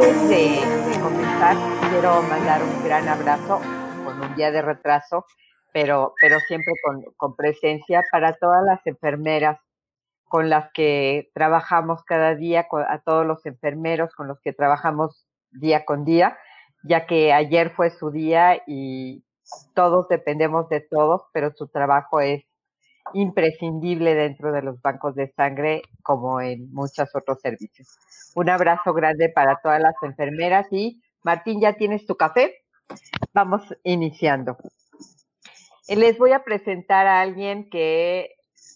Antes de, comenzar, quiero mandar un gran abrazo con un día de retraso, pero, pero siempre con, con presencia para todas las enfermeras con las que trabajamos cada día, a todos los enfermeros con los que trabajamos día con día, ya que ayer fue su día y todos dependemos de todos, pero su trabajo es imprescindible dentro de los bancos de sangre como en muchos otros servicios. Un abrazo grande para todas las enfermeras y Martín, ¿ya tienes tu café? Vamos iniciando. Les voy a presentar a alguien que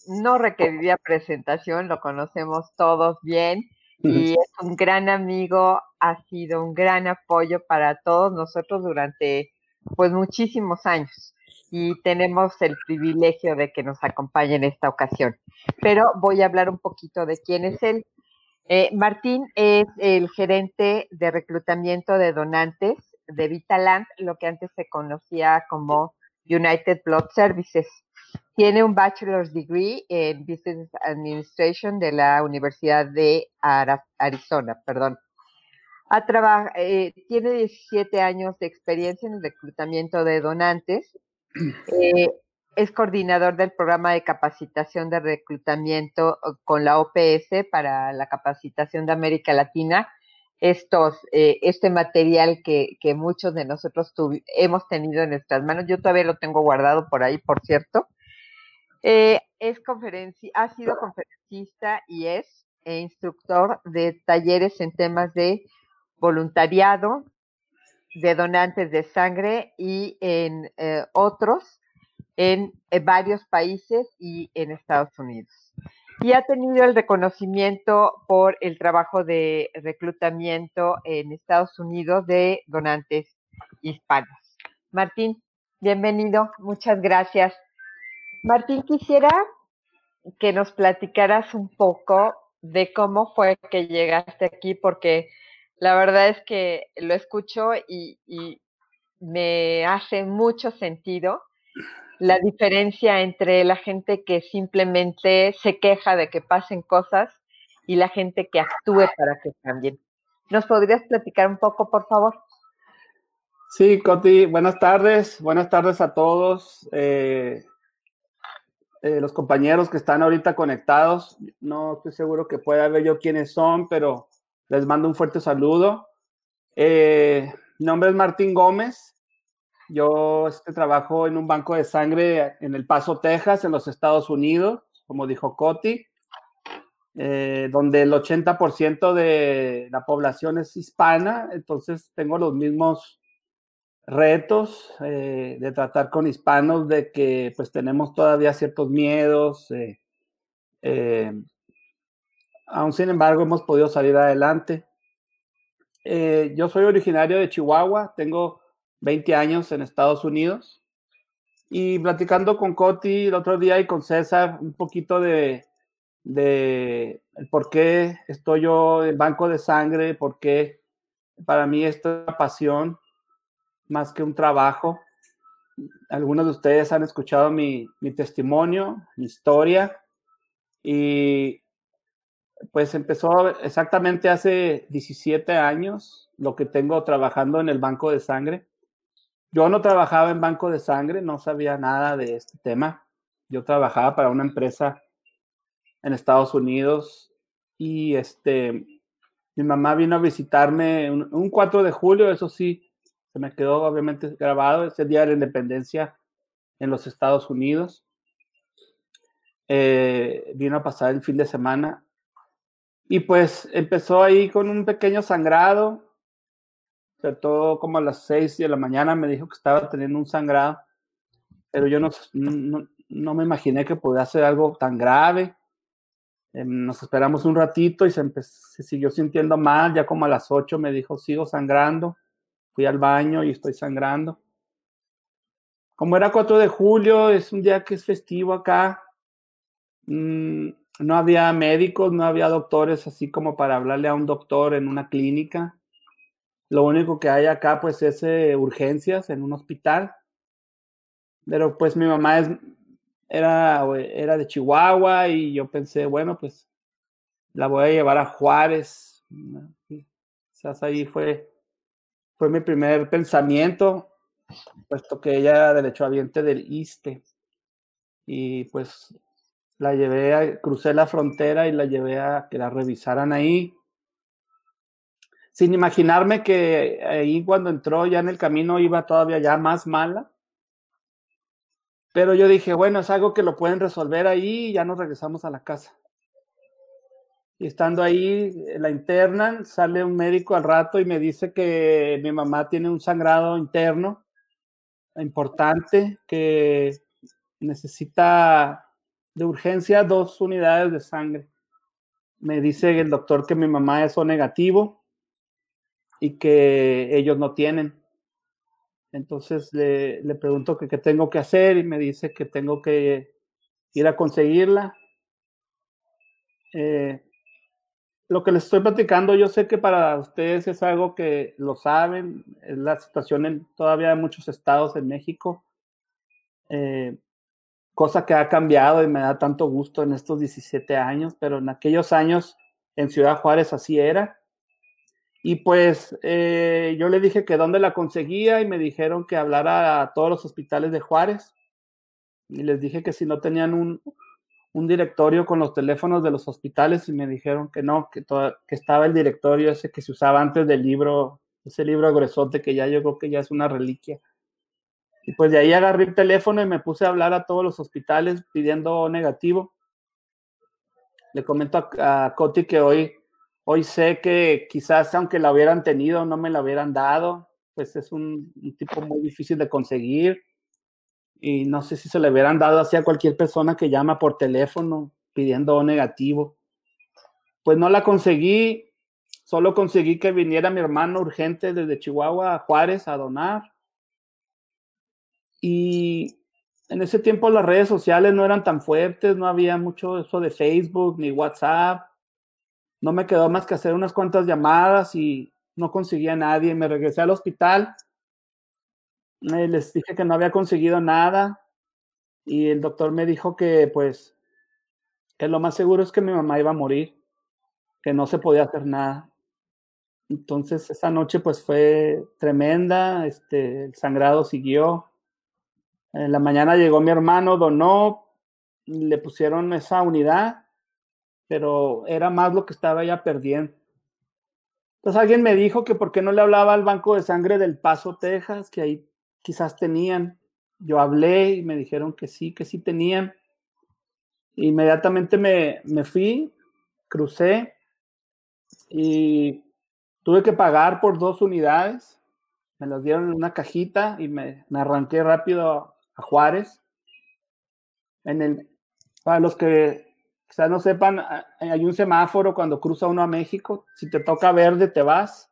no requeriría presentación, lo conocemos todos bien y es un gran amigo, ha sido un gran apoyo para todos nosotros durante pues muchísimos años y tenemos el privilegio de que nos acompañe en esta ocasión. Pero voy a hablar un poquito de quién es él. Eh, Martín es el gerente de reclutamiento de donantes de Vitaland, lo que antes se conocía como United Blood Services. Tiene un bachelor's degree en Business Administration de la Universidad de Arizona, perdón. Eh, tiene 17 años de experiencia en el reclutamiento de donantes eh, es coordinador del programa de capacitación de reclutamiento con la OPS para la capacitación de América Latina. Estos, eh, este material que, muchos de nosotros hemos tenido en nuestras manos, yo todavía lo tengo guardado por ahí, por cierto. Eh, es ha sido conferencista y es instructor de talleres en temas de voluntariado, de donantes de sangre y en eh, otros en, varios países y en Estados Unidos. Y ha tenido el reconocimiento por el trabajo de reclutamiento en Estados Unidos de donantes hispanos. Martín, bienvenido, muchas gracias. Martín, quisiera que nos platicaras un poco de cómo fue que llegaste aquí, porque la verdad es que lo escucho y, me hace mucho sentido la diferencia entre la gente que simplemente se queja de que pasen cosas y la gente que actúe para que cambien. ¿Nos podrías platicar un poco, por favor? Sí, Coti, buenas tardes, buenas tardes a todos. Eh, eh, los compañeros que están ahorita conectados, no estoy seguro que pueda ver yo quiénes son, pero les mando un fuerte saludo. Eh, mi nombre es Martín Gómez. Yo este, trabajo en un banco de sangre en El Paso, Texas, en los Estados Unidos, como dijo Coti, eh, donde el 80% de la población es hispana, entonces tengo los mismos retos eh, de tratar con hispanos, de que pues tenemos todavía ciertos miedos, aún sin embargo hemos podido salir adelante. Eh, yo soy originario de Chihuahua, tengo 20 años en Estados Unidos y platicando con Coti el otro día y con César un poquito de, de por qué estoy yo en banco de sangre, por qué para mí esto es una pasión más que un trabajo. Algunos de ustedes han escuchado mi, mi testimonio, mi historia y pues empezó exactamente hace 17 años lo que tengo trabajando en el banco de sangre. Yo no trabajaba en banco de sangre, no sabía nada de este tema. Yo trabajaba para una empresa en Estados Unidos y este mi mamá vino a visitarme un, 4 de julio, eso sí, se me quedó obviamente grabado, ese día de la independencia en los Estados Unidos. Eh, vino a pasar el fin de semana y pues empezó ahí con un pequeño sangrado. Todo como a las seis de la mañana me dijo que estaba teniendo un sangrado. Pero yo no, no, me imaginé que podía ser algo tan grave. Em, nos esperamos un ratito y se, se siguió sintiendo mal. Ya como a las ocho me dijo, sigo sangrando. Fui al baño y estoy sangrando. Como era 4 de julio, es un día que es festivo acá. Mm, no había médicos, no había doctores así como para hablarle a un doctor en una clínica. Lo único que hay acá pues es eh, urgencias en un hospital. Pero pues mi mamá es, era, era de Chihuahua y yo pensé, bueno, pues la voy a llevar a Juárez. Quizás ahí fue, fue mi primer pensamiento, puesto que ella era derechohabiente del ISTE. Y pues la llevé, a, crucé la frontera y la llevé a que la revisaran ahí. Sin imaginarme que ahí cuando entró ya en el camino iba todavía ya más mala. Pero yo dije, bueno, es algo que lo pueden resolver ahí y ya nos regresamos a la casa. Y estando ahí, la internan, sale un médico al rato y me dice que mi mamá tiene un sangrado interno importante, que necesita de urgencia dos unidades de sangre. Me dice el doctor que mi mamá es O negativo y que ellos no tienen. Entonces le, le pregunto que qué tengo que hacer y me dice que tengo que ir a conseguirla. Eh, lo que les estoy platicando, yo sé que para ustedes es algo que lo saben, es la situación en todavía en muchos estados en México, eh, cosa que ha cambiado y me da tanto gusto en estos 17 años, pero en aquellos años en Ciudad Juárez así era. Y pues eh, yo le dije que dónde la conseguía y me dijeron que hablara a todos los hospitales de Juárez. Y les dije que si no tenían un, un directorio con los teléfonos de los hospitales y me dijeron que no, que, que estaba el directorio ese que se usaba antes del libro, ese libro gruesote que ya creo que ya es una reliquia. Y pues de ahí agarré el teléfono y me puse a hablar a todos los hospitales pidiendo negativo. Le comento a, a Coti que hoy, hoy sé que quizás aunque la hubieran tenido, no me la hubieran dado, pues es un, tipo muy difícil de conseguir y no sé si se le hubieran dado así a cualquier persona que llama por teléfono pidiendo negativo. Pues no la conseguí, solo conseguí que viniera mi hermano urgente desde Chihuahua a Juárez a donar. Y en ese tiempo las redes sociales no eran tan fuertes, no había mucho eso de Facebook ni WhatsApp. No me quedó más que hacer unas cuantas llamadas y no conseguía a nadie. Me regresé al hospital eh, les dije que no había conseguido nada y el doctor me dijo que pues que lo más seguro es que mi mamá iba a morir, que no se podía hacer nada. Entonces esa noche pues fue tremenda, este, el sangrado siguió. En la mañana llegó mi hermano, donó, le pusieron esa unidad, pero era más lo que estaba ya perdiendo. Entonces alguien me dijo que por qué no le hablaba al Banco de Sangre del Paso, Texas, que ahí quizás tenían. Yo hablé y me dijeron que sí, que sí tenían. Inmediatamente me, me fui, crucé y tuve que pagar por dos unidades. Me las dieron en una cajita y me, me arranqué rápido a, Juárez. En el, para los que quizás no sepan, hay un semáforo cuando cruza uno a México. Si te toca verde, te vas.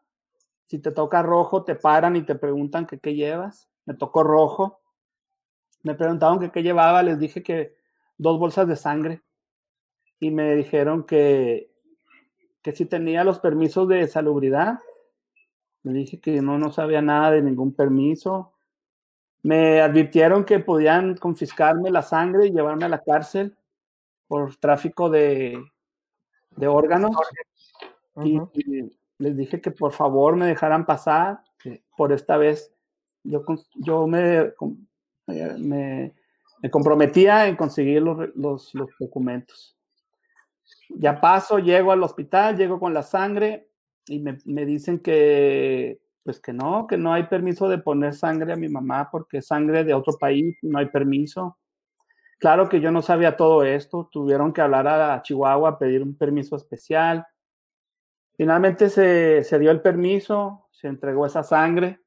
Si te toca rojo, te paran y te preguntan qué llevas me tocó rojo. Me preguntaron qué llevaba, les dije que dos bolsas de sangre y me dijeron que, que si tenía los permisos de salubridad. Me dije que no, no sabía nada de ningún permiso. Me advirtieron que podían confiscarme la sangre y llevarme a la cárcel por tráfico de, de órganos. y, y, les dije que por favor me dejaran pasar, que por esta vez yo, yo me, me, me, comprometía en conseguir los, los, los, documentos. Ya paso, llego al hospital, llego con la sangre y me, me, dicen que, pues que no, que no hay permiso de poner sangre a mi mamá porque es sangre de otro país, no hay permiso. Claro que yo no sabía todo esto, tuvieron que hablar a Chihuahua, pedir un permiso especial. Finalmente se, se dio el permiso, se entregó esa sangre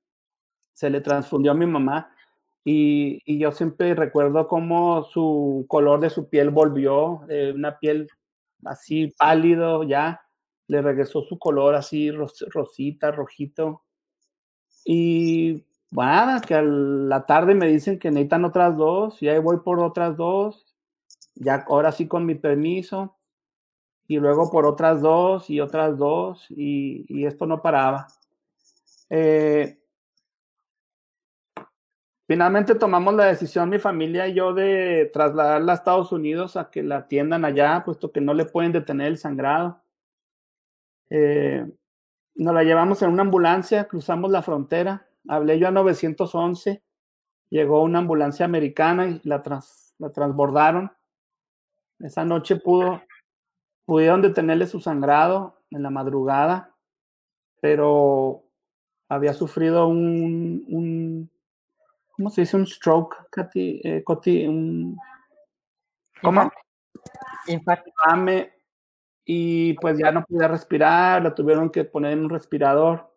se le transfundió a mi mamá y, y yo siempre recuerdo cómo su color de su piel volvió, eh, una piel así pálido ya, le regresó su color así ros, rosita, rojito. Y bueno, que a la tarde me dicen que necesitan otras dos, y ahí voy por otras dos, ya ahora sí con mi permiso, y luego por otras dos y otras dos, y, y esto no paraba. Eh, Finalmente tomamos la decisión, mi familia y yo, de trasladarla a Estados Unidos a que la atiendan allá, puesto que no le pueden detener el sangrado. Eh, nos la llevamos en una ambulancia, cruzamos la frontera, hablé yo a 911, llegó una ambulancia americana y la, la transbordaron. Esa noche pudo, pudieron detenerle su sangrado en la madrugada, pero había sufrido un, un ¿cómo se dice? Un stroke, Katy, eh, un, ¿cómo? Infarto y pues ya no podía respirar, la tuvieron que poner en un respirador.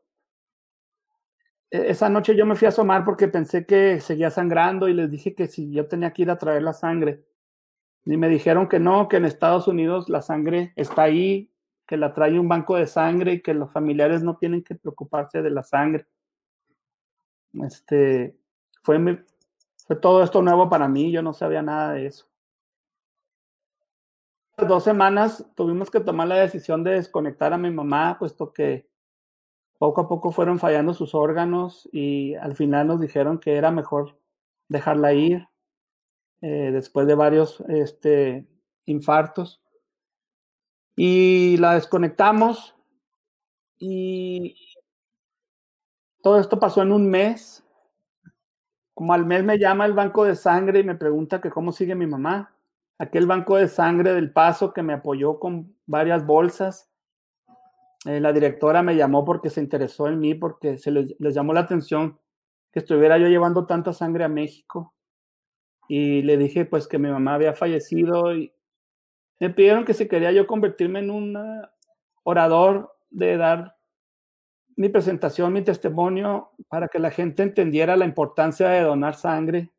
E-, esa noche yo me fui a asomar porque pensé que seguía sangrando y les dije que si yo tenía que ir a traer la sangre. Y me dijeron que no, que en Estados Unidos la sangre está ahí, que la trae un banco de sangre y que los familiares no tienen que preocuparse de la sangre. Este, fue, fue todo esto nuevo para mí, yo no sabía nada de eso dos semanas tuvimos que tomar la decisión de desconectar a mi mamá, puesto que poco a poco fueron fallando sus órganos y al final nos dijeron que era mejor dejarla ir eh, después de varios este, infartos. Y la desconectamos y todo esto pasó en un mes. Como al mes me llama el banco de sangre y me pregunta que cómo sigue mi mamá aquel banco de sangre del paso que me apoyó con varias bolsas. Eh, la directora me llamó porque se interesó en mí, porque se les, llamó la atención que estuviera yo llevando tanta sangre a México. Y le dije pues que mi mamá había fallecido y me pidieron que si quería yo convertirme en un orador de dar mi presentación, mi testimonio, para que la gente entendiera la importancia de donar sangre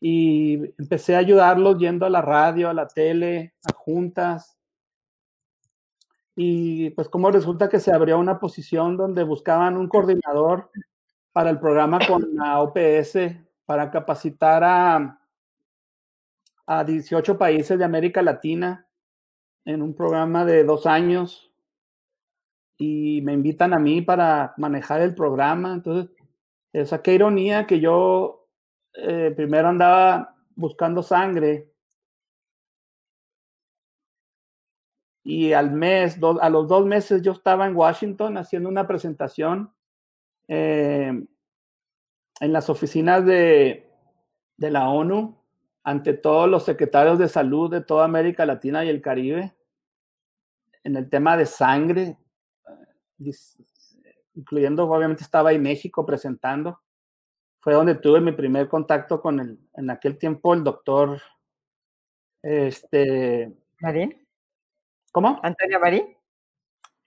y empecé a ayudarlos yendo a la radio, a la tele, a juntas. Y pues como resulta que se abrió una posición donde buscaban un coordinador para el programa con la OPS para capacitar a, a 18 países de América Latina en un programa de dos años y me invitan a mí para manejar el programa. Entonces, esa qué ironía que yo eh, primero andaba buscando sangre. Y al mes, a los dos meses yo estaba en Washington haciendo una presentación eh, en las oficinas de, de la ONU ante todos los secretarios de salud de toda América Latina y el Caribe en el tema de sangre, incluyendo obviamente estaba ahí México presentando fue donde tuve mi primer contacto con el, en aquel tiempo, el doctor, este... Marín. ¿Cómo? Antonio Marín.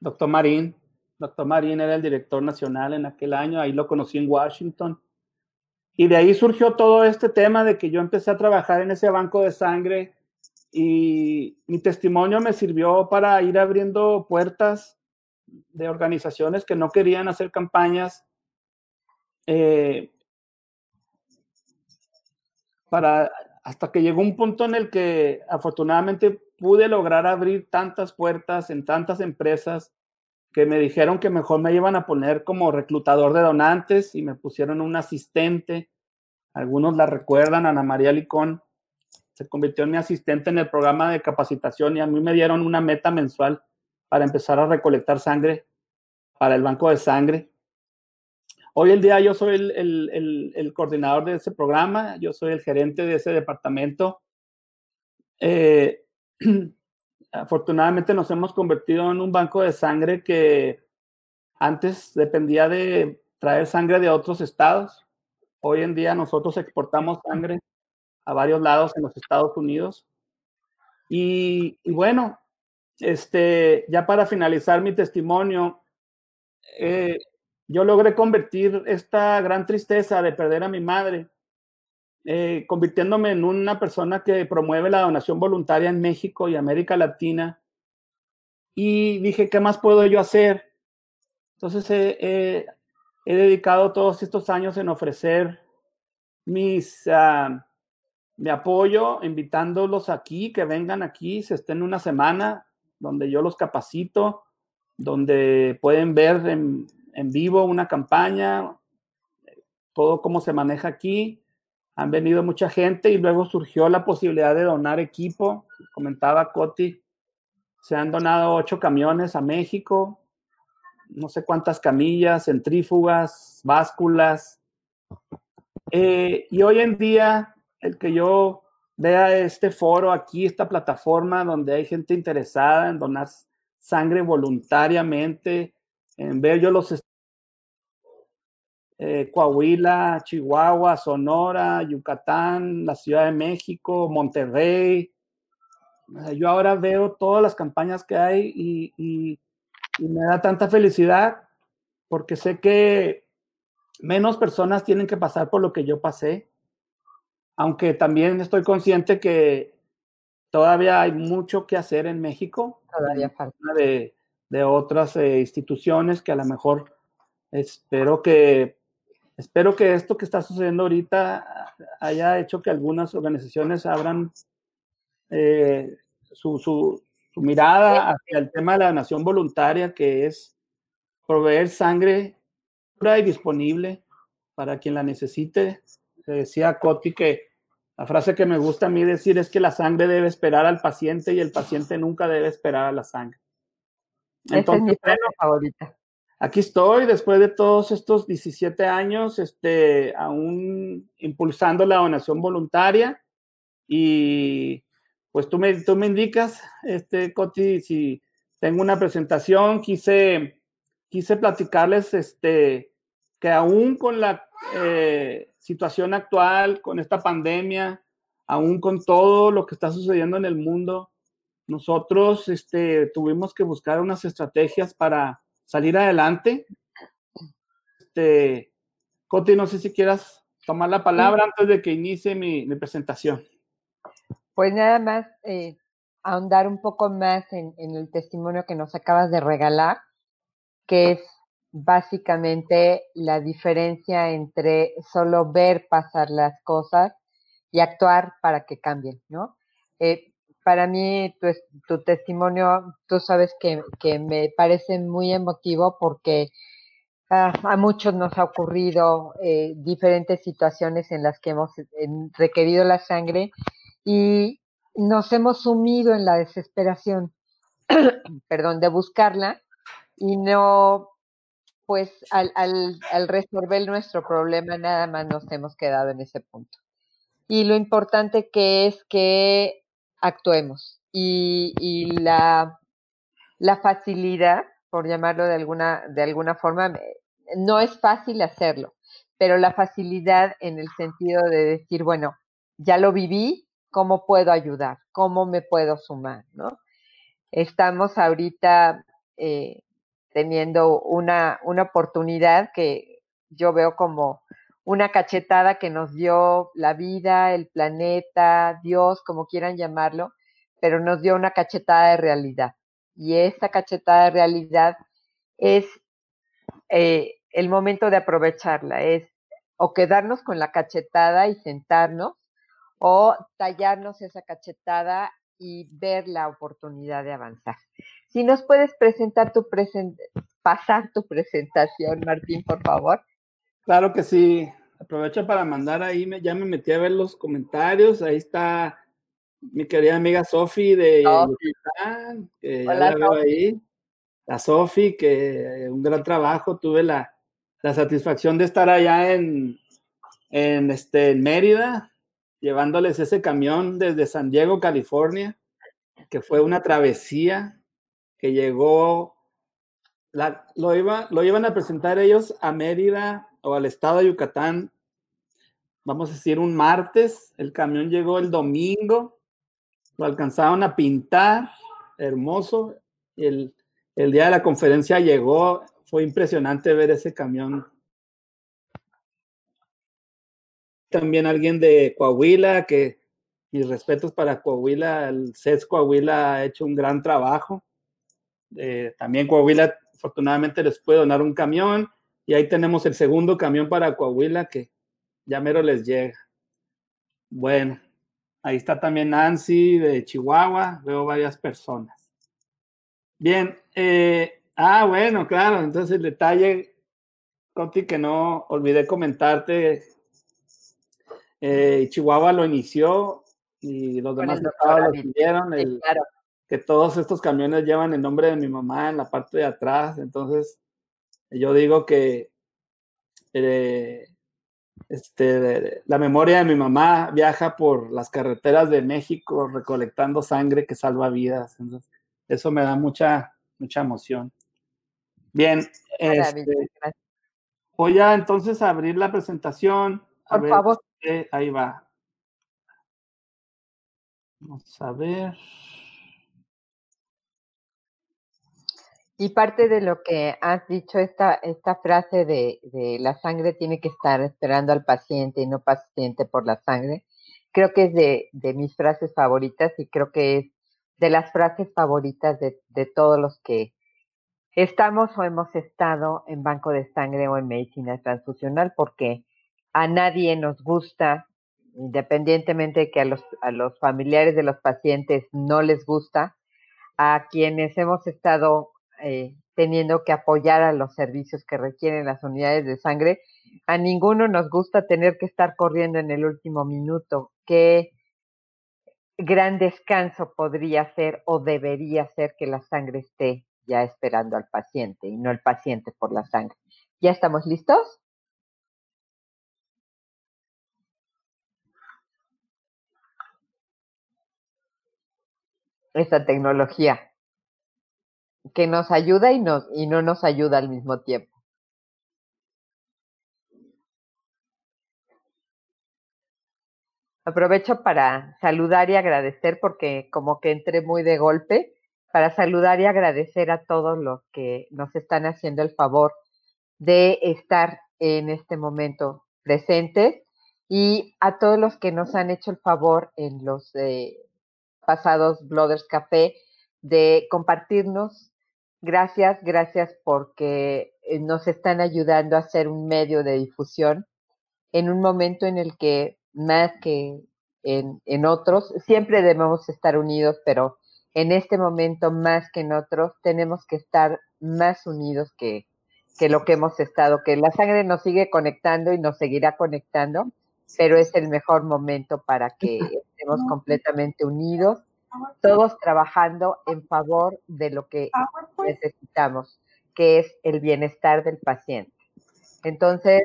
Doctor Marín. Doctor Marín era el director nacional en aquel año, ahí lo conocí en Washington. Y de ahí surgió todo este tema de que yo empecé a trabajar en ese banco de sangre y mi testimonio me sirvió para ir abriendo puertas de organizaciones que no querían hacer campañas eh, para hasta que llegó un punto en el que afortunadamente pude lograr abrir tantas puertas en tantas empresas que me dijeron que mejor me iban a poner como reclutador de donantes y me pusieron un asistente. Algunos la recuerdan, Ana María Licón se convirtió en mi asistente en el programa de capacitación y a mí me dieron una meta mensual para empezar a recolectar sangre para el banco de sangre. Hoy en día yo soy el, coordinador de ese programa, yo soy el gerente de ese departamento. Eh, afortunadamente nos hemos convertido en un banco de sangre que antes dependía de traer sangre de otros estados. Hoy en día nosotros exportamos sangre a varios lados en los Estados Unidos. Y, y bueno, este, ya para finalizar mi testimonio, eh, yo logré convertir esta gran tristeza de perder a mi madre, eh, convirtiéndome en una persona que promueve la donación voluntaria en México y América Latina. Y dije, ¿qué más puedo yo hacer? Entonces he dedicado todos estos años en ofrecer mis, uh, mi apoyo, invitándolos aquí, que vengan aquí, se estén una semana, donde yo los capacito, donde pueden ver en, en vivo una campaña, todo cómo se maneja aquí. Han venido mucha gente y luego surgió la posibilidad de donar equipo. Comentaba Coti, se han donado ocho camiones a México. no sé cuántas camillas, centrífugas, básculas. Eh, y hoy en día, el que yo vea este foro aquí, esta plataforma donde hay gente interesada en donar sangre voluntariamente, en ver yo los eh, Coahuila, Chihuahua, Sonora, Yucatán, la Ciudad de México, Monterrey. Yo ahora veo todas las campañas que hay y, me da tanta felicidad porque sé que menos personas tienen que pasar por lo que yo pasé, aunque también estoy consciente que todavía hay mucho que hacer en México. Todavía falta. De, de otras eh, instituciones que a lo mejor espero que espero que esto que está sucediendo ahorita haya hecho que algunas organizaciones abran eh, su, mirada hacia el tema de la donación voluntaria, que es proveer sangre pura y disponible para quien la necesite. decía Coti que la frase que me gusta a mí decir es que la sangre debe esperar al paciente y el paciente nunca debe esperar a la sangre. Entonces, es mi frase favorita. aquí estoy después de todos estos 17 años, este, aún impulsando la donación voluntaria y pues tú me, tú me indicas, este, Coti, si tengo una presentación, quise, quise platicarles este, que aún con la eh, situación actual, con esta pandemia, aún con todo lo que está sucediendo en el mundo, nosotros este, tuvimos que buscar unas estrategias para salir adelante. Este, Coti, no sé si quieras tomar la palabra antes de que inicie mi, presentación. Pues nada más eh, ahondar un poco más en, el testimonio que nos acabas de regalar, que es básicamente la diferencia entre solo ver pasar las cosas y actuar para que cambien, ¿no? Eh, para mí tu, testimonio, tú sabes que, me parece muy emotivo porque ah, a muchos nos ha ocurrido eh, diferentes situaciones en las que hemos requerido la sangre y nos hemos sumido en la desesperación, perdón, de buscarla y no, pues al, al resolver nuestro problema nada más nos hemos quedado en ese punto. Y lo importante que es que actuemos. Y, la, la, facilidad, por llamarlo de alguna, de alguna forma, no es fácil hacerlo, pero la facilidad en el sentido de decir, bueno, ya lo viví, ¿cómo puedo ayudar? ¿Cómo me puedo sumar? ¿no? Estamos ahorita eh, teniendo una, una oportunidad que yo veo como una cachetada que nos dio la vida, el planeta, Dios, como quieran llamarlo, pero nos dio una cachetada de realidad. Y esta cachetada de realidad es eh, el momento de aprovecharla, es o quedarnos con la cachetada y sentarnos, o tallarnos esa cachetada y ver la oportunidad de avanzar. Si nos puedes presentar tu pasar tu presentación, Martín, por favor. Claro que sí. Aprovecho para mandar ahí, me, ya me metí a ver los comentarios. Ahí está mi querida amiga Sofi de Yucatán, que ya la veo ahí. La Sofi, que un gran trabajo. Tuve la, la satisfacción de estar allá en, en, este, en Mérida, llevándoles ese camión desde San Diego, California, que fue una travesía que llegó, la, lo, iba, lo iban a presentar ellos a Mérida o al estado de Yucatán, vamos a decir un martes, el camión llegó el domingo, lo alcanzaron a pintar, hermoso, el, el día de la conferencia llegó, fue impresionante ver ese camión. También alguien de Coahuila, que mis respetos para Coahuila, el CES Coahuila ha hecho un gran trabajo. Eh, también Coahuila afortunadamente les puede donar un camión y ahí tenemos el segundo camión para Coahuila que ya mero les llega. Bueno, ahí está también Nancy de Chihuahua, veo varias personas. Bien, eh, ah, bueno, claro, entonces el detalle, Coti, que no olvidé comentarte, eh, Chihuahua lo inició y los demás estados lo siguieron, que todos estos camiones llevan el nombre de mi mamá en la parte de atrás, entonces Yo digo que eh, este, la memoria de mi mamá viaja por las carreteras de México recolectando sangre que salva vidas. eso me da mucha, mucha emoción. Bien, este, voy a entonces abrir la presentación. por favor. ahí va. Vamos a ver. Y parte de lo que has dicho, esta, esta frase de, de, la sangre tiene que estar esperando al paciente y no paciente por la sangre, creo que es de, de mis frases favoritas y creo que es de las frases favoritas de, de todos los que estamos o hemos estado en banco de sangre o en medicina transfusional, porque a nadie nos gusta, independientemente de que a los, a los familiares de los pacientes no les gusta, a quienes hemos estado eh, teniendo que apoyar a los servicios que requieren las unidades de sangre. A ninguno nos gusta tener que estar corriendo en el último minuto. Qué gran descanso podría ser o debería ser que la sangre esté ya esperando al paciente y no el paciente por la sangre. ¿Ya estamos listos? Esta tecnología que nos ayuda y, nos, y no nos ayuda al mismo tiempo. Aprovecho para saludar y agradecer porque como que entré muy de golpe, para saludar y agradecer a todos los que nos están haciendo el favor de estar en este momento presentes y a todos los que nos han hecho el favor en los eh, pasados Blooders Café de compartirnos. Gracias, gracias porque eh, nos están ayudando a ser un medio de difusión en un momento en el que más que en, en otros, siempre debemos estar unidos, pero en este momento más que en otros tenemos que estar más unidos que, que lo que hemos estado, que la sangre nos sigue conectando y nos seguirá conectando, pero es el mejor momento para que estemos completamente unidos todos trabajando en favor de lo que necesitamos, que es el bienestar del paciente. Entonces...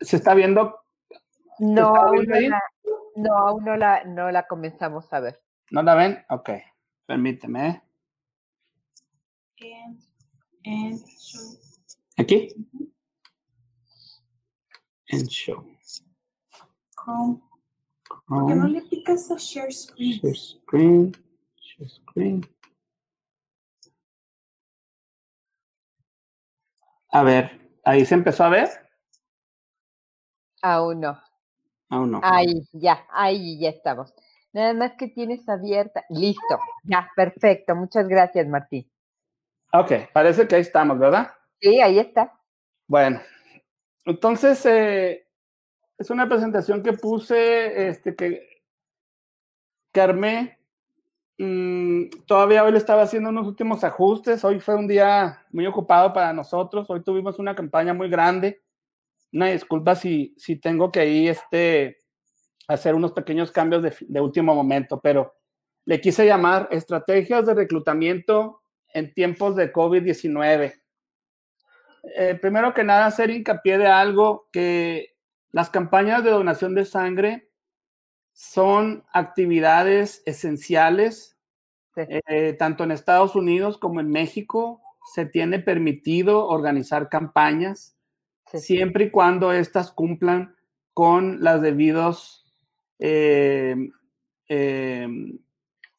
¿Se está viendo? No, aún no, la, no, aún no la, no la comenzamos a ver. ¿No la ven? Ok, permíteme. ¿Aquí? En show. Chrome. ¿Por qué no le picas a Share Screen? Share Screen. Share Screen. A ver, ¿ahí se empezó a ver? Aún no. Aún no. Ahí, ya, ahí ya estamos. Nada más que tienes abierta. Listo, ya, perfecto. Muchas gracias, Martín. Ok, parece que ahí estamos, ¿verdad? Sí, ahí está. Bueno, entonces, eh, es una presentación que puse, este, que, armé. Todavía hoy le estaba haciendo unos últimos ajustes. Hoy fue un día muy ocupado para nosotros. Hoy tuvimos una campaña muy grande. Una disculpa si, si tengo que ahí este, hacer unos pequeños cambios de, de último momento, pero le quise llamar estrategias de reclutamiento en tiempos de COVID-19. Eh, primero que nada, hacer hincapié de algo que las campañas de donación de sangre son actividades esenciales, eh, tanto en Estados Unidos como en México. Se tiene permitido organizar campañas siempre y cuando éstas cumplan con los debidos eh, em,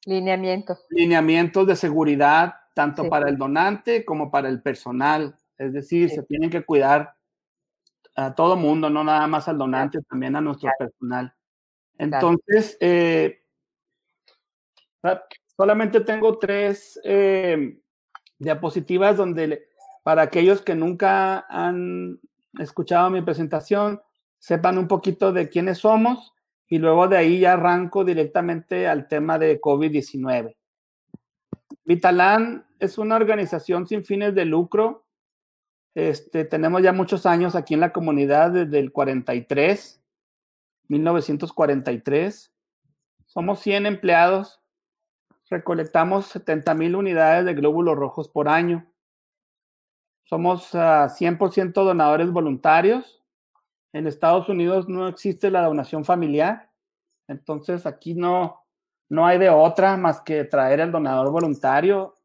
lineamientos. lineamientos de seguridad, tanto para el donante como para el personal. Es decir, se tienen que cuidar a todo mundo, no nada más al donante, también a nuestro personal. Entonces, eh, solamente tengo tres eh, diapositivas donde para aquellos que nunca han escuchado mi presentación, sepan un poquito de quiénes somos y luego de ahí ya arranco directamente al tema de COVID-19. Vitalan es una organización sin fines de lucro este, tenemos ya muchos años aquí en la comunidad desde el 43, 1943. Somos 100 empleados recolectamos 70 mil unidades de glóbulos rojos por año. Somos 100% donadores voluntarios. En Estados Unidos no existe la donación familiar. Entonces aquí no, no hay de otra más que traer el donador voluntario.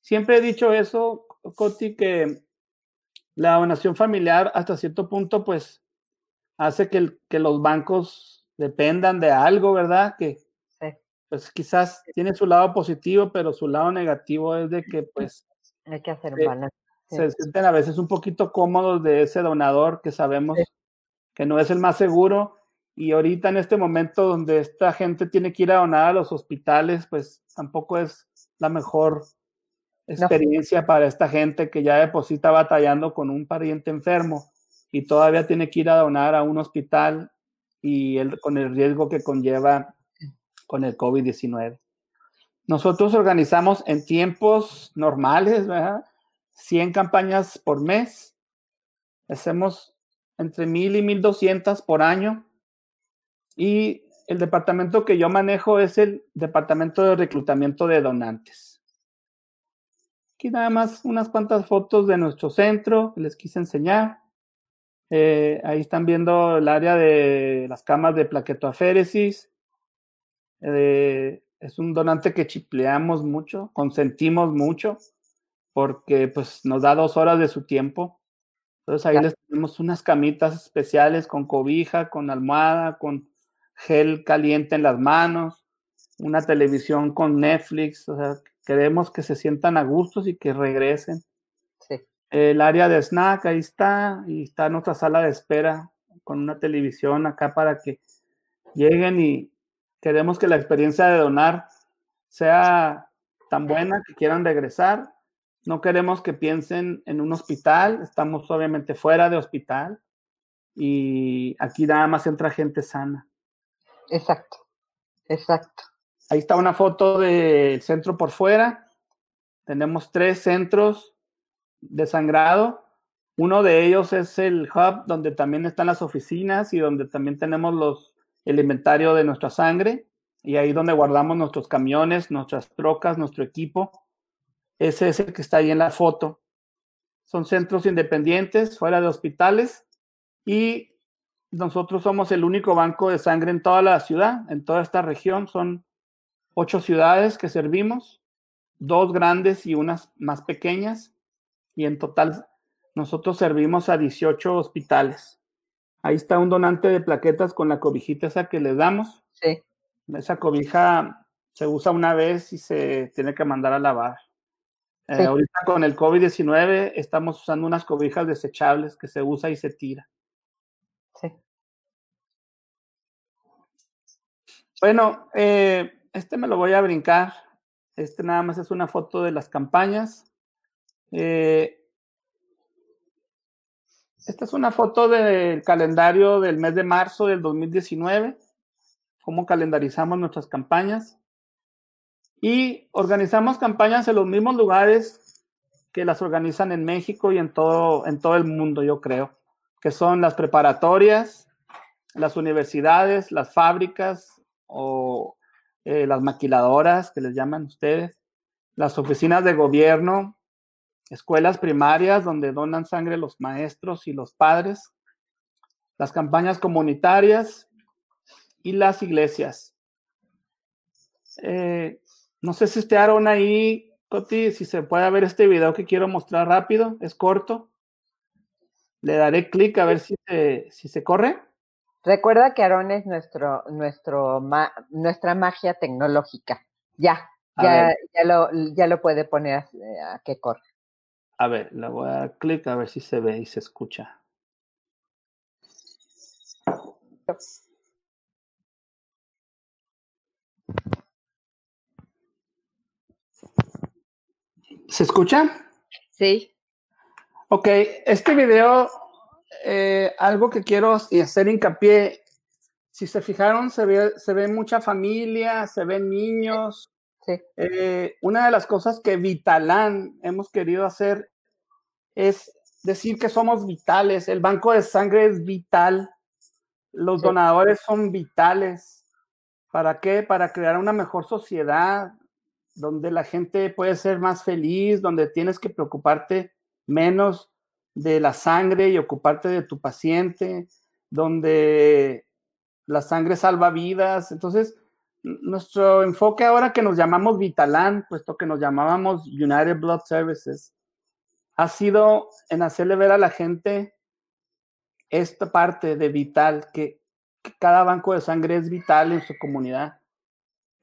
Siempre he dicho eso, Coti, que la donación familiar hasta cierto punto pues hace que, que los bancos dependan de algo, ¿verdad? Que pues quizás tiene su lado positivo, pero su lado negativo es de que pues... Hay que hacer balance se sienten a veces un poquito cómodos de ese donador que sabemos que no es el más seguro. Y ahorita en este momento donde esta gente tiene que ir a donar a los hospitales, pues tampoco es la mejor experiencia para esta gente que ya deposita batallando con un pariente enfermo y todavía tiene que ir a donar a un hospital y el, con el riesgo que conlleva con el COVID-19. Nosotros organizamos en tiempos normales, ¿verdad? 100 campañas por mes. Hacemos entre 1000 y 1200 por año. Y el departamento que yo manejo es el departamento de reclutamiento de donantes. Aquí nada más unas cuantas fotos de nuestro centro que les quise enseñar. Eh, ahí están viendo el área de las camas de plaquetoaféresis. Eh, es un donante que chipleamos mucho, consentimos mucho porque pues nos da dos horas de su tiempo. Entonces ahí les tenemos unas camitas especiales con cobija, con almohada, con gel caliente en las manos, una televisión con Netflix, o sea, queremos que se sientan a gustos y que regresen. Sí. El área de snack, ahí está, y está nuestra sala de espera con una televisión acá para que lleguen y queremos que la experiencia de donar sea tan buena que quieran regresar no queremos que piensen en un hospital, estamos obviamente fuera de hospital y aquí nada más entra gente sana. Exacto, exacto. Ahí está una foto del centro por fuera. Tenemos tres centros de sangrado. Uno de ellos es el hub donde también están las oficinas y donde también tenemos los, el inventario de nuestra sangre y ahí donde guardamos nuestros camiones, nuestras trocas, nuestro equipo ese es el que está ahí en la foto. Son centros independientes, fuera de hospitales, y nosotros somos el único banco de sangre en toda la ciudad, en toda esta región. Son ocho ciudades que servimos, dos grandes y unas más pequeñas, y en total nosotros servimos a 18 hospitales. Ahí está un donante de plaquetas con la cobijita esa que le damos. Sí. Esa cobija se usa una vez y se tiene que mandar a lavar. Eh, ahorita con el COVID-19 estamos usando unas cobijas desechables que se usa y se tira. Sí. Bueno, eh, este me lo voy a brincar. Este nada más es una foto de las campañas. Eh, esta es una foto del calendario del mes de marzo del 2019, cómo calendarizamos nuestras campañas. Y organizamos campañas en los mismos lugares que las organizan en México y en todo, en todo el mundo, yo creo, que son las preparatorias, las universidades, las fábricas o eh, las maquiladoras que les llaman ustedes, las oficinas de gobierno, escuelas primarias donde donan sangre los maestros y los padres, las campañas comunitarias y las iglesias. Eh, no sé si esté Aaron ahí, Coti, si se puede ver este video que quiero mostrar rápido, es corto. Le daré clic a ver si se, si se corre. Recuerda que Aaron es nuestro, nuestro, nuestra magia tecnológica. Ya, ya, ya lo, ya lo puede poner a, a, que corre. A ver, le voy a dar clic a ver si se ve y se escucha. ¿Se escucha? Sí. Ok, este video, eh, algo que quiero hacer hincapié, si se fijaron, se ve, se ve mucha familia, se ven niños. Sí. Eh, una de las cosas que Vitalán hemos querido hacer es decir que somos vitales. El banco de sangre es vital. Los sí. donadores son vitales. ¿Para qué? Para crear una mejor sociedad, donde la gente puede ser más feliz, donde tienes que preocuparte menos de la sangre y ocuparte de tu paciente, donde la sangre salva vidas. Entonces, nuestro enfoque ahora que nos llamamos Vitalan, puesto que nos llamábamos United Blood Services, ha sido en hacerle ver a la gente esta parte de vital, que, que cada banco de sangre es vital en su comunidad.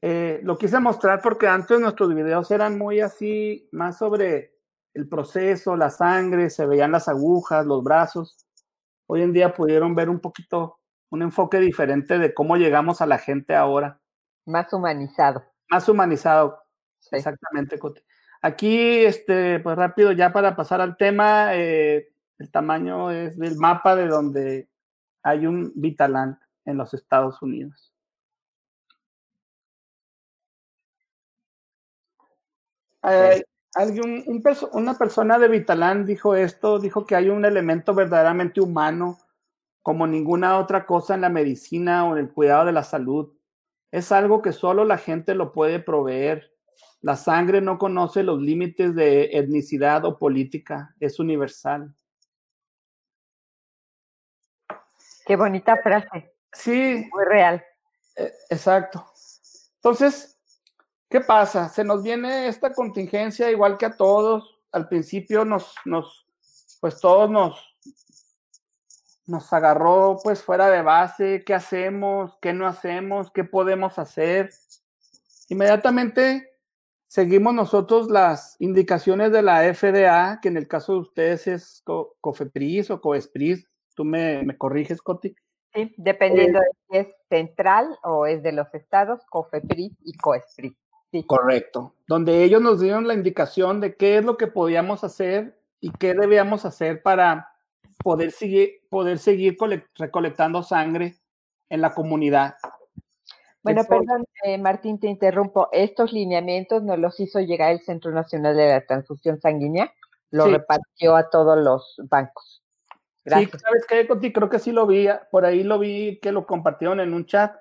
Eh, lo quise mostrar porque antes nuestros videos eran muy así, más sobre el proceso, la sangre, se veían las agujas, los brazos. Hoy en día pudieron ver un poquito, un enfoque diferente de cómo llegamos a la gente ahora. Más humanizado. Más humanizado, sí. exactamente. Aquí, este, pues rápido, ya para pasar al tema, eh, el tamaño es del mapa de donde hay un Vitaland en los Estados Unidos. Eh, alguien, un perso una persona de Vitaland dijo esto, dijo que hay un elemento verdaderamente humano como ninguna otra cosa en la medicina o en el cuidado de la salud. Es algo que solo la gente lo puede proveer. La sangre no conoce los límites de etnicidad o política, es universal. Qué bonita frase. Sí. Muy real. Eh, exacto. Entonces, ¿Qué pasa? Se nos viene esta contingencia igual que a todos. Al principio nos, nos, pues todos nos, nos agarró pues fuera de base. ¿Qué hacemos? ¿Qué no hacemos? ¿Qué podemos hacer? Inmediatamente seguimos nosotros las indicaciones de la FDA, que en el caso de ustedes es COFEPRIS o COESPRIS. Tú me, me corriges, Coti. Sí, dependiendo eh, de si es central o es de los estados, COFEPRIS y COESPRIS. Sí. Correcto. Donde ellos nos dieron la indicación de qué es lo que podíamos hacer y qué debíamos hacer para poder seguir, poder seguir recolectando sangre en la comunidad. Bueno, perdón, eh, Martín, te interrumpo. Estos lineamientos nos los hizo llegar el Centro Nacional de la Transfusión Sanguínea, lo sí. repartió a todos los bancos. Gracias. Sí, ¿sabes qué, Coti? Creo que sí lo vi, por ahí lo vi que lo compartieron en un chat.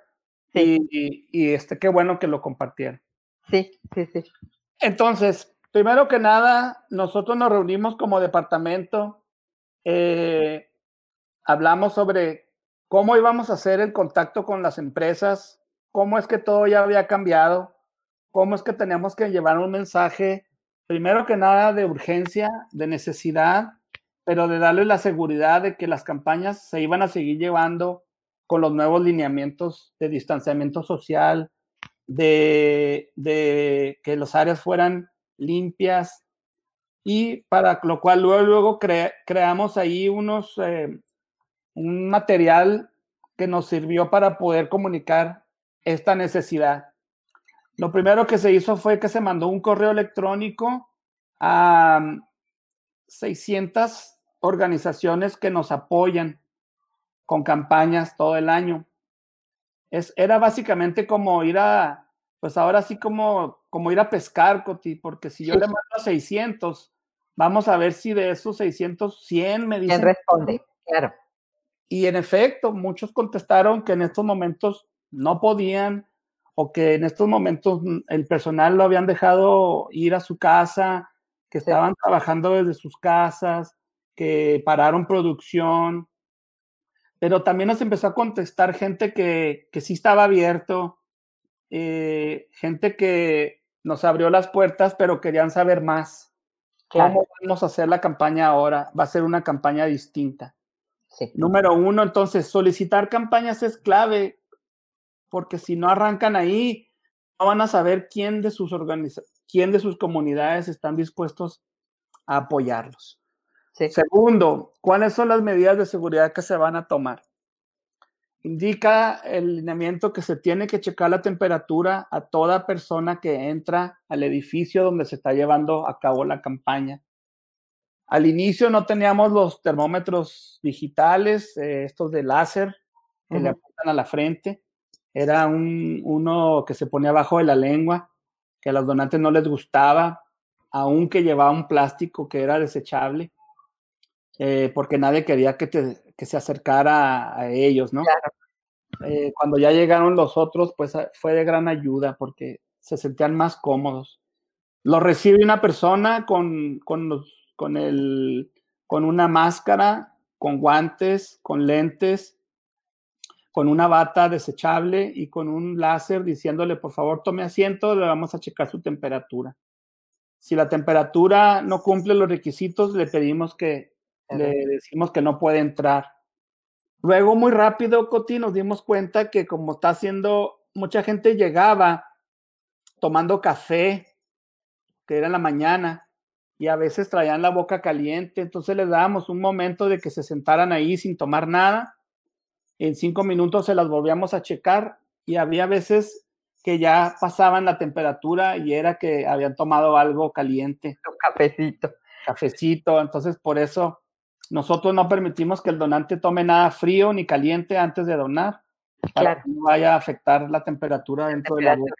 Sí. Y, y, y este, qué bueno que lo compartieron. Sí, sí, sí. Entonces, primero que nada, nosotros nos reunimos como departamento, eh, hablamos sobre cómo íbamos a hacer el contacto con las empresas, cómo es que todo ya había cambiado, cómo es que teníamos que llevar un mensaje, primero que nada, de urgencia, de necesidad, pero de darle la seguridad de que las campañas se iban a seguir llevando con los nuevos lineamientos de distanciamiento social, de, que las áreas fueran limpias y para lo cual luego, luego cre, creamos ahí unos, eh, un material que nos sirvió para poder comunicar esta necesidad. Lo primero que se hizo fue que se mandó un correo electrónico a 600 organizaciones que nos apoyan con campañas todo el año es, era básicamente como ir a, pues ahora sí como, como ir a pescar, Coti, porque si yo le mando a 600, vamos a ver si de esos 600, 100 me dicen. ¿Quién responde? Claro. Y en efecto, muchos contestaron que en estos momentos no podían o que en estos momentos el personal lo habían dejado ir a su casa, que estaban sí. trabajando desde sus casas, que pararon producción, pero también nos empezó a contestar gente que, que sí estaba abierto, eh, gente que nos abrió las puertas, pero querían saber más. Claro. ¿Cómo vamos a hacer la campaña ahora? Va a ser una campaña distinta. Sí. Número uno, entonces, solicitar campañas es clave, porque si no arrancan ahí, no van a saber quién de sus quién de sus comunidades están dispuestos a apoyarlos. Sí. Segundo, ¿cuáles son las medidas de seguridad que se van a tomar? Indica el lineamiento que se tiene que checar la temperatura a toda persona que entra al edificio donde se está llevando a cabo la campaña. Al inicio no teníamos los termómetros digitales, eh, estos de láser, que uh -huh. le apuntan a la frente. Era un, uno que se ponía abajo de la lengua, que a los donantes no les gustaba, aunque llevaba un plástico que era desechable eh, porque nadie quería que, te, que, se acercara a ellos, ¿no? Claro. Eh, cuando ya llegaron los otros, pues ah, fue de gran ayuda porque se sentían más cómodos. Lo recibe una persona con, con, los, con, el, con una máscara, con guantes, con lentes, con una bata desechable y con un láser diciéndole, por favor, tome asiento, le vamos a checar su temperatura. Si la temperatura no cumple los requisitos, le pedimos que, le decimos que no puede entrar. Luego, muy rápido, Coti, nos dimos cuenta que como está haciendo, mucha gente llegaba tomando café, que era en la mañana, y a veces traían la boca caliente, entonces les dábamos un momento de que se sentaran ahí sin tomar nada. En cinco minutos se las volvíamos a checar y había veces que ya pasaban la temperatura y era que habían tomado algo caliente. Un cafecito. Cafecito, entonces por eso nosotros no permitimos que el donante tome nada frío ni caliente antes de donar, para que no vaya a afectar la temperatura dentro de la boca.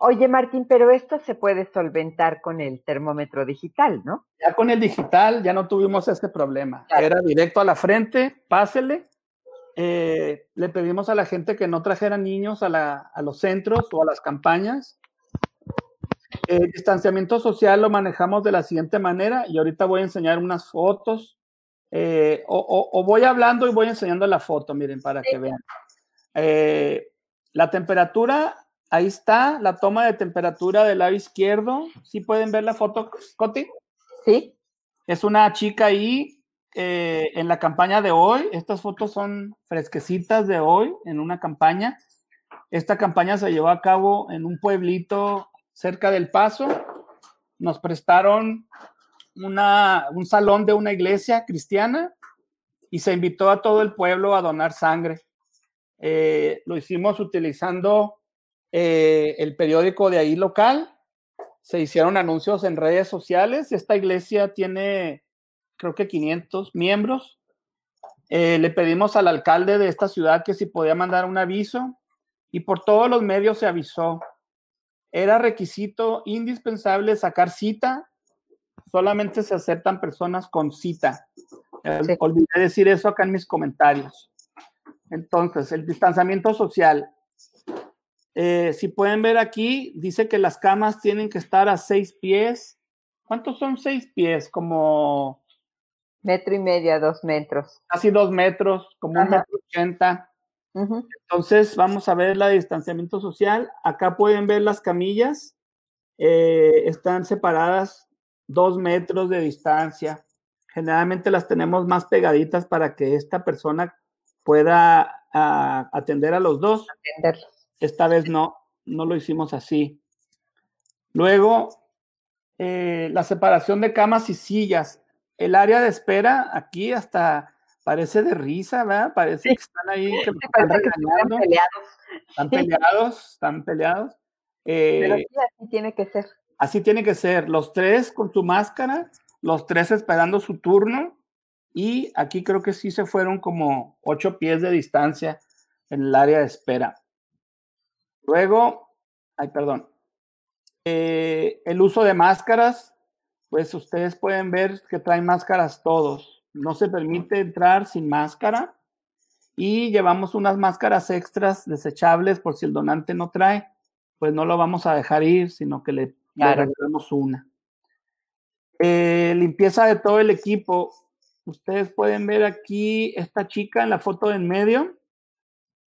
Oye, Martín, pero esto se puede solventar con el termómetro digital, ¿no? Ya con el digital ya no tuvimos este problema. Era directo a la frente, pásele. Eh, le pedimos a la gente que no trajera niños a, los centros o a las campañas. El distanciamiento social lo manejamos de la siguiente manera y ahorita voy a enseñar unas fotos. Eh, o, voy hablando y voy enseñando la foto, miren, para que vean. Eh, la temperatura Ahí está la toma de temperatura del lado izquierdo. ¿Sí pueden ver la foto, Coti? Sí. Es una chica ahí eh, en la campaña de hoy. Estas fotos son fresquecitas de hoy en una campaña. Esta campaña se llevó a cabo en un pueblito cerca del Paso. Nos prestaron un salón de una iglesia cristiana y se invitó a todo el pueblo a donar sangre. Eh, lo hicimos utilizando eh, el periódico de ahí local, se hicieron anuncios en redes sociales. Esta iglesia tiene, creo que 500 miembros. Eh, le pedimos al alcalde de esta ciudad que si podía mandar un aviso y por todos los medios se avisó. Era requisito indispensable sacar cita. Solamente se aceptan personas con cita. Olvidé decir eso acá en mis comentarios. Entonces, el distanciamiento social. Eh, si pueden ver aquí, dice que las camas tienen que estar a seis pies. ¿Cuántos son seis pies? Como... Metro y medio, dos metros. Casi dos metros, como un metro ochenta. Entonces, vamos a ver la distanciamiento social. Acá pueden ver las camillas. Eh, están separadas dos metros de distancia. Generalmente las tenemos más pegaditas para que esta persona pueda ah, atender a los dos. Esta vez no, no lo hicimos así. Luego, eh, la separación de camas y sillas. El área de espera aquí hasta parece de risa, ¿verdad? Parece que están ahí, que están regañando. Están peleados. Están peleados, Pero sí, así tiene que ser. Así tiene que ser. Los tres con su máscara, los tres esperando su turno. Y aquí creo que sí se fueron como ocho pies de distancia en el área de espera. Luego, ay, perdón, eh, el uso de máscaras, pues ustedes pueden ver que traen máscaras todos. No se permite entrar sin máscara y llevamos unas máscaras extras desechables por si el donante no trae, pues no lo vamos a dejar ir, sino que le, regalamos una. Eh, limpieza de todo el equipo. Ustedes pueden ver aquí esta chica en la foto de en medio.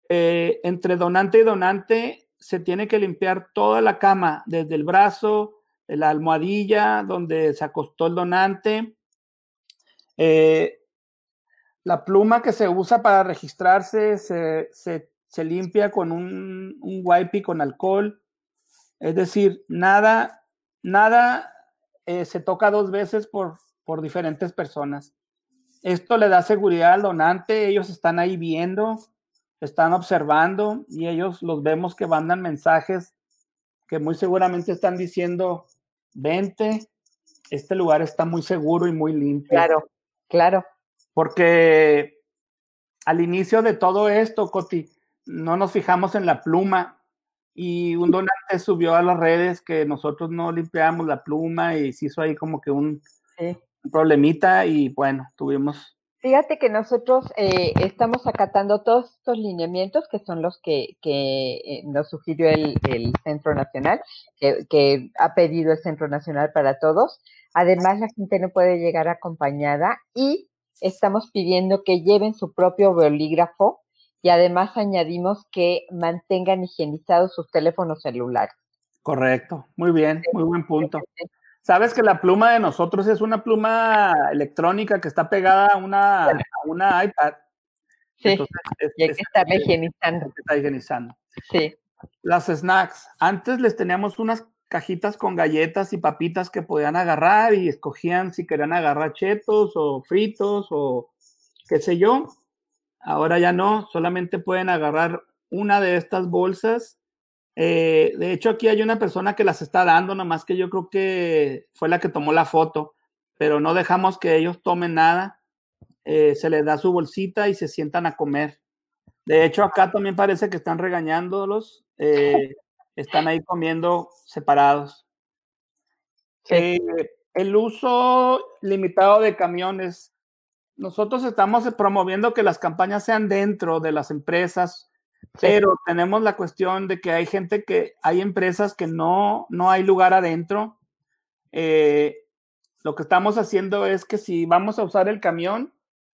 Eh, entre donante y donante se tiene que limpiar toda la cama, desde el brazo, la almohadilla donde se acostó el donante, eh, la pluma que se usa para registrarse se, limpia con un, un wipe con alcohol. Es decir, nada, nada eh, se toca dos veces por, por diferentes personas. Esto le da seguridad al donante, ellos están ahí viendo, están observando y ellos los vemos que mandan mensajes que muy seguramente están diciendo, vente, este lugar está muy seguro y muy limpio. Claro, claro. Porque al inicio de todo esto, Coti, no nos fijamos en la pluma y un donante subió a las redes que nosotros no limpiamos la pluma y se hizo ahí como que un, problemita y bueno, tuvimos Fíjate que nosotros eh, estamos acatando todos estos lineamientos que son los que, eh, nos sugirió el, Centro Nacional, que, ha pedido el Centro Nacional para Todos. Además, la gente no puede llegar acompañada y estamos pidiendo que lleven su propio bolígrafo y además añadimos que mantengan higienizados sus teléfonos celulares. Correcto, muy bien, muy buen punto. Sabes que la pluma de nosotros es una pluma electrónica que está pegada a una, una iPad. Sí, y hay que estar higienizando. Está higienizando. Sí. Las snacks. Antes les teníamos unas cajitas con galletas y papitas que podían agarrar y escogían si querían agarrar chetos o fritos o qué sé yo. Ahora ya no, solamente pueden agarrar una de estas bolsas eh, de hecho, aquí hay una persona que las está dando, nomás que yo creo que fue la que tomó la foto, pero no dejamos que ellos tomen nada. Eh, se les da su bolsita y se sientan a comer. De hecho, acá también parece que están regañándolos. Eh, están ahí comiendo separados. el uso limitado de camiones. Nosotros estamos promoviendo que las campañas sean dentro de las empresas pero tenemos la cuestión de que hay gente que, hay empresas que no, no hay lugar adentro. Eh, lo que estamos haciendo es que si vamos a usar el camión,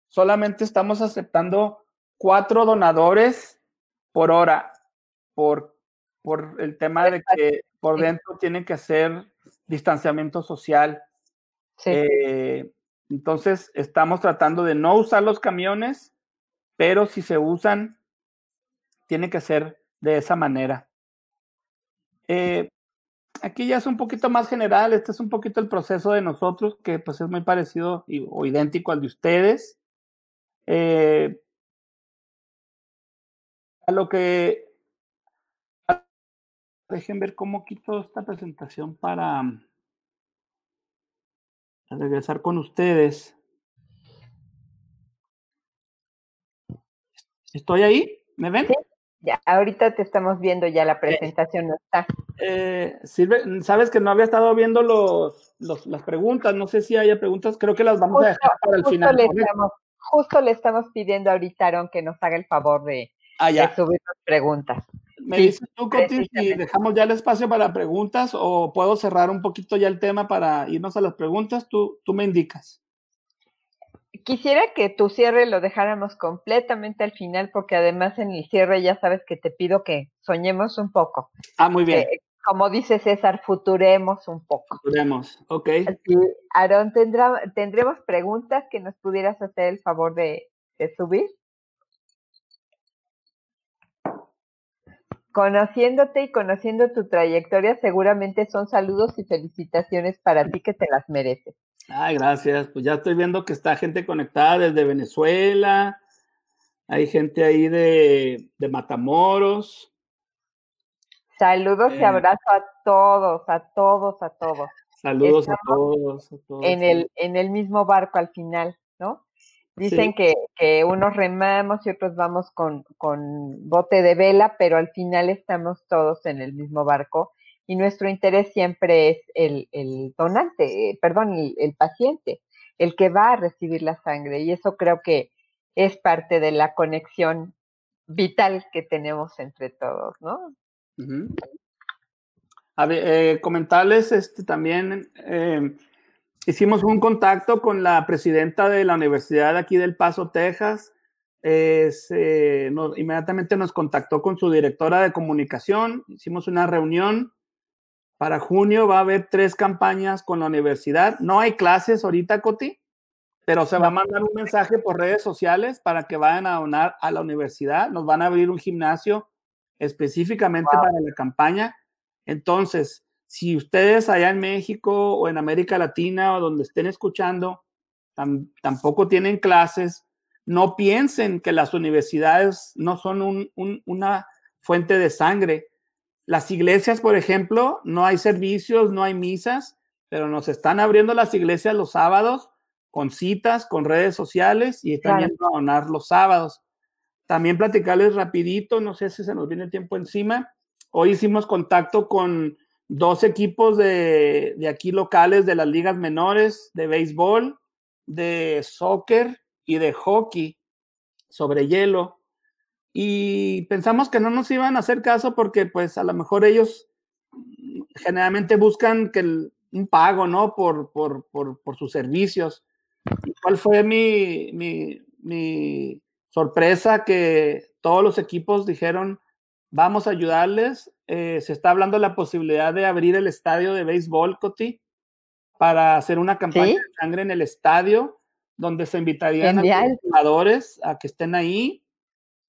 solamente estamos aceptando cuatro donadores por hora, por, por el tema de que por dentro tienen que hacer distanciamiento social. Eh, entonces, estamos tratando de no usar los camiones, pero si se usan, tiene que ser de esa manera. Eh, aquí ya es un poquito más general, este es un poquito el proceso de nosotros, que pues es muy parecido o idéntico al de ustedes. Eh, a lo que... Dejen ver cómo quito esta presentación para regresar con ustedes. ¿Estoy ahí? ¿Me ven? Ya, ahorita te estamos viendo, ya la presentación no está. Eh, sabes que no había estado viendo los, las preguntas, no sé si haya preguntas, creo que las vamos a dejar para el final. Le estamos, justo le estamos pidiendo ahorita a Aaron que nos haga el favor de, ah, subir las preguntas. Me dices tú, Coti, si dejamos ya el espacio para preguntas o puedo cerrar un poquito ya el tema para irnos a las preguntas, tú, tú me indicas. Quisiera que tu cierre lo dejáramos completamente al final, porque además en el cierre ya sabes que te pido que soñemos un poco. Ah, muy bien. como dice César, futuremos un poco. Futuremos, ok. Aarón, ¿tendremos preguntas que nos pudieras hacer el favor de, de subir? Conociéndote y conociendo tu trayectoria, seguramente son saludos y felicitaciones para ti que te las mereces. Ay, gracias. Pues ya estoy viendo que está gente conectada desde Venezuela. Hay gente ahí de, Matamoros. Saludos y eh. abrazo a todos, a todos, a todos. Saludos a todos, a todos. En el, en el mismo barco al final, ¿no? Dicen que, que, unos remamos y otros vamos con, con bote de vela, pero al final estamos todos en el mismo barco y nuestro interés siempre es el, el donante, eh, perdón, el, paciente, el que va a recibir la sangre. Y eso creo que es parte de la conexión vital que tenemos entre todos, ¿no? A ver, eh, comentarles este, también, eh, hicimos un contacto con la presidenta de la Universidad aquí del Paso, Texas. inmediatamente nos contactó con su directora de comunicación, hicimos una reunión para junio va a haber tres campañas con la universidad. No hay clases ahorita, Coti, pero se va a mandar un mensaje por redes sociales para que vayan a donar a la universidad. Nos van a abrir un gimnasio específicamente para la campaña. Entonces, si ustedes allá en México o en América Latina o donde estén escuchando, tampoco tienen clases, no piensen que las universidades no son una fuente de sangre. Las iglesias, por ejemplo, no hay servicios, no hay misas, pero nos están abriendo las iglesias los sábados con citas, con redes sociales y están yendo a donar los sábados. También platicarles rapidito, no sé si se nos viene el tiempo encima. Hoy hicimos contacto con dos equipos de, de aquí locales de las ligas menores, de béisbol, de soccer y de hockey sobre hielo. Y pensamos que no nos iban a hacer caso porque pues a lo mejor ellos generalmente buscan que un pago, ¿no? Por, por, por, por sus servicios. ¿Cuál fue mi, mi, mi sorpresa? Que todos los equipos dijeron, vamos a ayudarles. Eh, se está hablando de la posibilidad de abrir el estadio de béisbol, Coti, para hacer una campaña de sangre en el estadio, donde se invitarían a los jugadores a que estén ahí.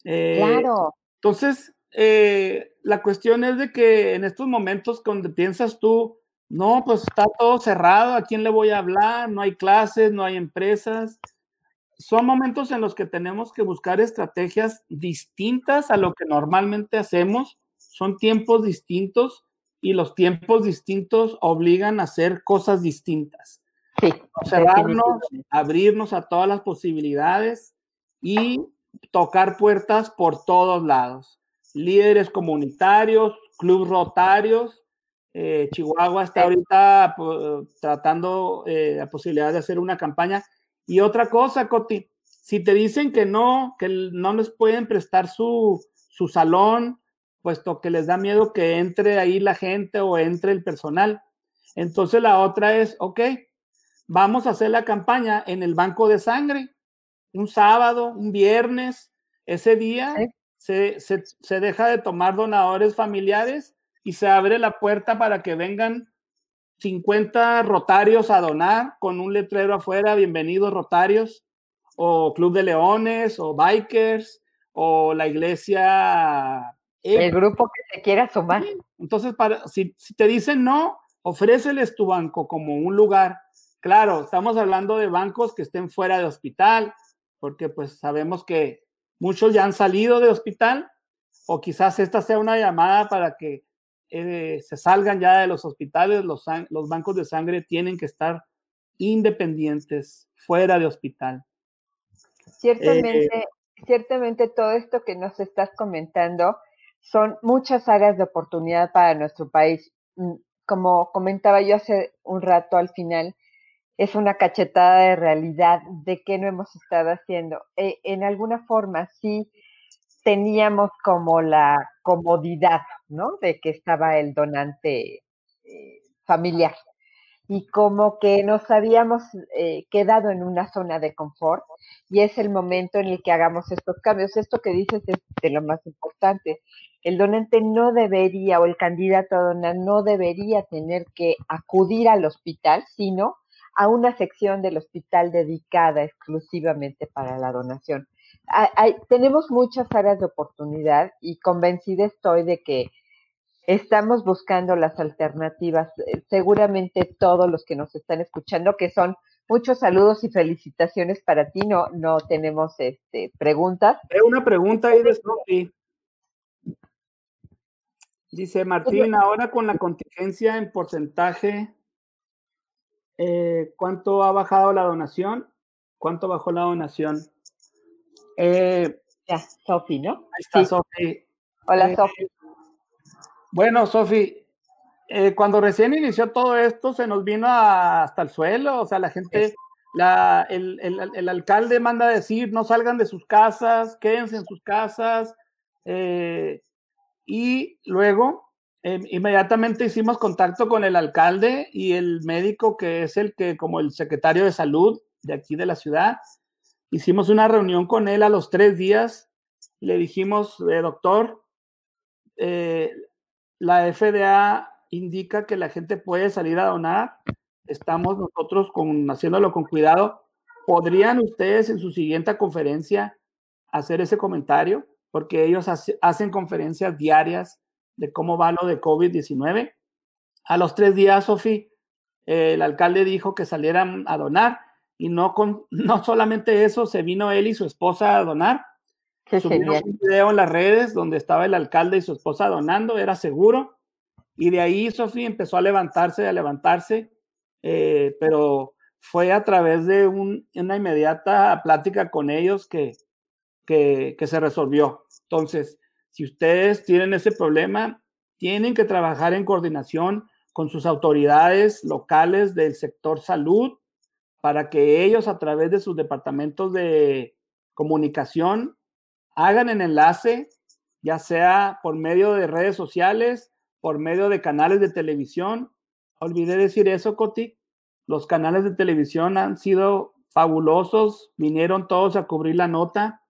Eh, claro. Entonces, eh, la cuestión es de que en estos momentos cuando piensas tú, no, pues está todo cerrado, ¿a quién le voy a hablar? No hay clases, no hay empresas. Son momentos en los que tenemos que buscar estrategias distintas a lo que normalmente hacemos. Son tiempos distintos y los tiempos distintos obligan a hacer cosas distintas. Sí, cerrarnos, abrirnos a todas las posibilidades y tocar puertas por todos lados. Líderes comunitarios, clubes rotarios, eh, Chihuahua está ahorita tratando eh, la posibilidad de hacer una campaña. Y otra cosa, Coti, si te dicen que no, que no les pueden prestar su, su salón, puesto que les da miedo que entre ahí la gente o entre el personal. Entonces la otra es, ok, vamos a hacer la campaña en el banco de sangre, un sábado, un viernes, ese día se, se, se deja de tomar donadores familiares y se abre la puerta para que vengan 50 rotarios a donar con un letrero afuera, bienvenidos rotarios, o Club de Leones, o Bikers, o la iglesia. El grupo que se quiera sumar. Entonces, para, si, si te dicen no, ofréceles tu banco como un lugar. Claro, estamos hablando de bancos que estén fuera de hospital, porque pues sabemos que muchos ya han salido de hospital, o quizás esta sea una llamada para que eh, se salgan ya de los hospitales, los, los bancos de sangre tienen que estar independientes, fuera de hospital. Ciertamente, eh, ciertamente todo esto que nos estás comentando son muchas áreas de oportunidad para nuestro país. Mm, como comentaba yo hace un rato al final, es una cachetada de realidad de qué no hemos estado haciendo. Eh, en alguna forma, sí teníamos como la comodidad, ¿no? De que estaba el donante eh, familiar y como que nos habíamos eh, quedado en una zona de confort y es el momento en el que hagamos estos cambios. Esto que dices es de lo más importante. El donante no debería o el candidato a donar no debería tener que acudir al hospital, sino a una sección del hospital dedicada exclusivamente para la donación tenemos muchas áreas de oportunidad y convencida estoy de que estamos buscando las alternativas. Eh, seguramente todos los que nos están escuchando, que son muchos saludos y felicitaciones para ti, no, no tenemos este, preguntas. Una pregunta ahí de Sofi. Dice Martín, ahora con la contingencia en porcentaje, eh, ¿cuánto ha bajado la donación? ¿Cuánto bajó la donación? Eh, ya, Sofi, ¿no? Ahí está, Sofi. Hola, eh, Sofi. Bueno, Sofi, eh, cuando recién inició todo esto, se nos vino hasta el suelo, o sea, la gente, la, el, el, el, alcalde manda a decir, no salgan de sus casas, quédense en sus casas, y luego inmediatamente hicimos contacto con el alcalde y el médico que es el que, como el secretario de salud de aquí de la ciudad, Hicimos una reunión con él a los tres días. Le dijimos, eh, doctor, eh, la FDA indica que la gente puede salir a donar. Estamos nosotros con, haciéndolo con cuidado. ¿Podrían ustedes en su siguiente conferencia hacer ese comentario? Porque ellos hacen conferencias diarias de cómo va lo de COVID-19. A los tres días, Sofi, el alcalde dijo que salieran a donar y no, con, no solamente eso, se vino él y su esposa a donar. Subieron un video en las redes donde estaba el alcalde y su esposa donando, era seguro. Y de ahí Sofía empezó a levantarse, a levantarse, eh, pero fue a través de una inmediata plática con ellos que, que, se resolvió. Entonces, si ustedes tienen ese problema, tienen que trabajar en coordinación con sus autoridades locales del sector salud para que ellos a través de sus departamentos de comunicación hagan el enlace, ya sea por medio de redes sociales, por medio de canales de televisión. Olvidé decir eso, Coti. Los canales de televisión han sido fabulosos, vinieron todos a cubrir la nota,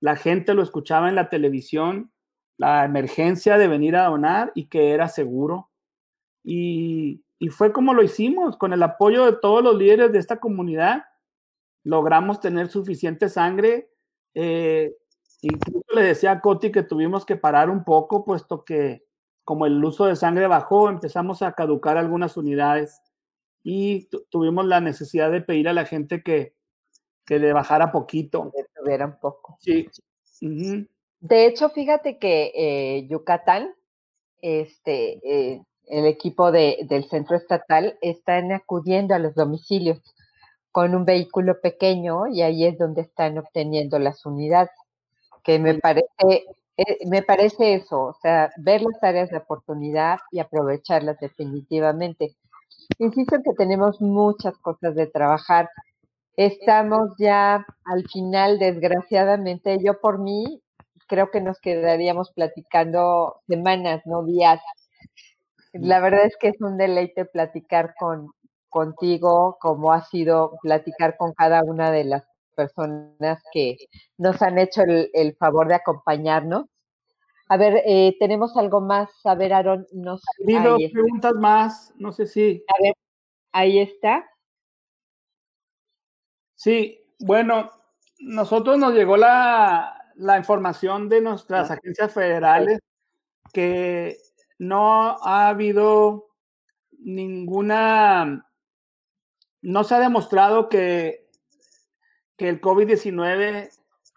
la gente lo escuchaba en la televisión, la emergencia de venir a donar y que era seguro. Y, y fue como lo hicimos, con el apoyo de todos los líderes de esta comunidad, logramos tener suficiente sangre. Eh, incluso le decía a Coti que tuvimos que parar un poco, puesto que como el uso de sangre bajó, empezamos a caducar algunas unidades y tuvimos la necesidad de pedir a la gente que, que le bajara poquito. Un poco. Sí. Uh De hecho, fíjate que eh, Yucatán, este, eh, el equipo de, del centro estatal, están acudiendo a los domicilios con un vehículo pequeño y ahí es donde están obteniendo las unidades, que me parece, eh, me parece eso, o sea, ver las áreas de oportunidad y aprovecharlas definitivamente. Insisto en que tenemos muchas cosas de trabajar. Estamos ya al final, desgraciadamente, yo por mí creo que nos quedaríamos platicando semanas, no días. La verdad es que es un deleite platicar con, contigo, como ha sido platicar con cada una de las personas que nos han hecho el, el favor de acompañarnos. A ver, eh, tenemos algo más. A ver, Aaron, nos. Ha preguntas más, no sé si. A ver, ahí está. Sí, bueno, nosotros nos llegó la, la información de nuestras agencias federales que no ha habido ninguna, no se ha demostrado que, que el COVID-19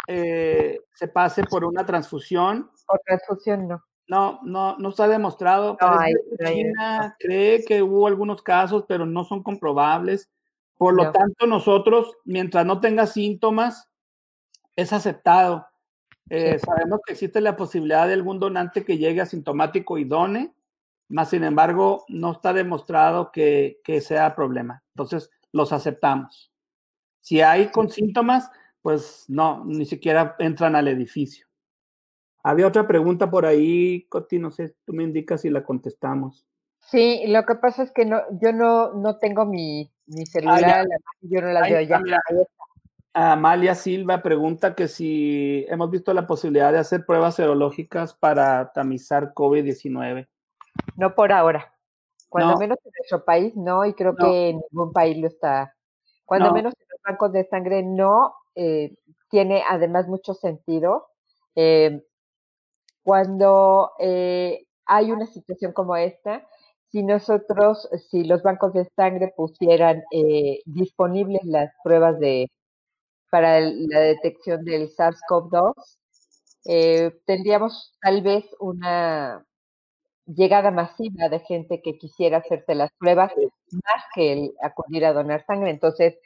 eh, se pase por una transfusión. Por transfusión no. No, no, no se ha demostrado. No, China cree que hubo algunos casos, pero no son comprobables. Por lo tanto, nosotros, mientras no tenga síntomas, es aceptado. Eh. Sabemos que existe la posibilidad de algún donante que llegue asintomático y done, más sin embargo, no está demostrado que, que sea problema. Entonces, los aceptamos. Si hay con síntomas, pues no, ni siquiera entran al edificio. Había otra pregunta por ahí, Coti, no sé, tú me indicas si la contestamos. Sí, lo que pasa es que no, yo no, no tengo mi, mi celular, yo no la veo ya. Amalia Silva pregunta que si hemos visto la posibilidad de hacer pruebas serológicas para tamizar COVID-19. No por ahora. Cuando no. menos en nuestro país, no, y creo no. que en ningún país lo está. Cuando no. menos en los bancos de sangre, no. Eh, tiene además mucho sentido. Eh, cuando eh, hay una situación como esta, si nosotros, si los bancos de sangre pusieran eh, disponibles las pruebas de para el, la detección del SARS-CoV-2, eh, tendríamos tal vez una llegada masiva de gente que quisiera hacerse las pruebas más que el acudir a donar sangre. Entonces,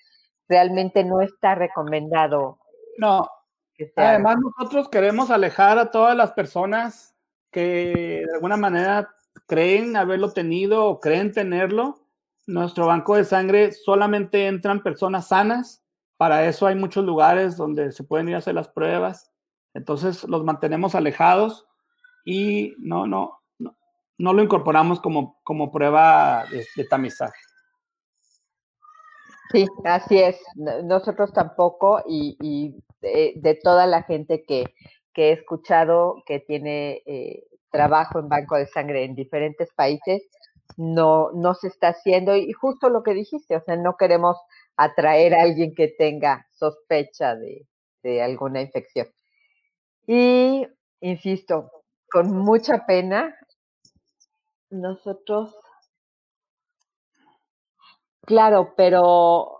realmente no está recomendado. No, Además, nosotros queremos alejar a todas las personas que de alguna manera creen haberlo tenido o creen tenerlo. Nuestro banco de sangre solamente entran personas sanas. Para eso hay muchos lugares donde se pueden ir a hacer las pruebas. Entonces los mantenemos alejados y no, no, no, lo incorporamos como, como prueba de, tamizaje. Sí, así es. Nosotros tampoco y, de, de, toda la gente que, que he escuchado que tiene eh, trabajo en banco de sangre en diferentes países, no, no se está haciendo y justo lo que dijiste, o sea, no queremos atraer a alguien que tenga sospecha de, de alguna infección. Y, insisto, con mucha pena, nosotros Claro, pero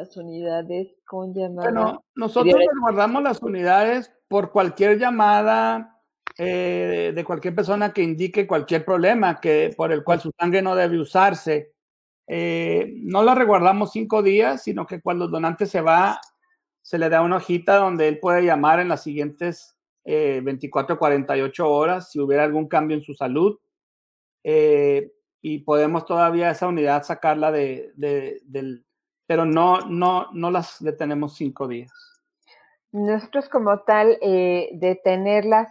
las unidades con llamada. Bueno, nosotros guardamos las unidades por cualquier llamada eh, de cualquier persona que indique cualquier problema que por el cual su sangre no debe usarse. Eh, no la reguardamos cinco días, sino que cuando el donante se va, se le da una hojita donde él puede llamar en las siguientes eh, 24 a 48 horas si hubiera algún cambio en su salud. Eh, y podemos todavía esa unidad sacarla de, del, pero no, no, no las detenemos cinco días. Nosotros como tal, eh, detenerlas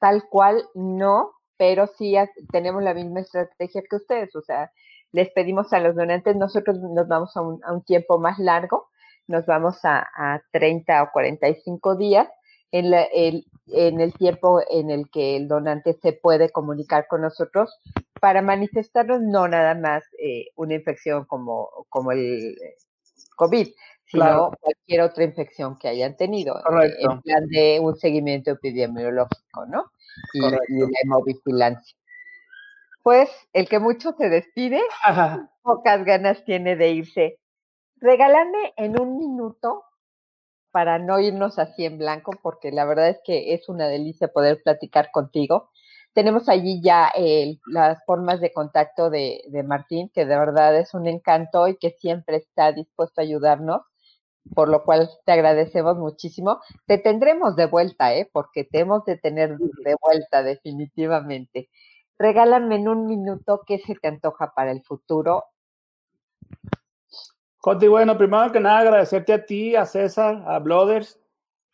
tal cual, no, pero sí tenemos la misma estrategia que ustedes, o sea, les pedimos a los donantes, nosotros nos vamos a un, tiempo más largo, nos vamos a, a 30 o 45 días, en, el, en el tiempo en el que el donante se puede comunicar con nosotros para manifestarnos no nada más eh, una infección como, como el COVID, sino cualquier otra infección que hayan tenido, eh, en plan de un seguimiento epidemiológico, ¿no? Y, y la hemovigilancia. Pues el que mucho se despide, pocas ganas tiene de irse. Regálame en un minuto para no irnos así en blanco, porque la verdad es que es una delicia poder platicar contigo. Tenemos allí ya eh, las formas de contacto de, de, Martín, que de verdad es un encanto y que siempre está dispuesto a ayudarnos, por lo cual te agradecemos muchísimo. Te tendremos de vuelta, ¿eh? porque te hemos de tener de vuelta definitivamente. Regálame en un minuto qué se te antoja para el futuro Coti, bueno, primero que nada agradecerte a ti, a César, a Blooders.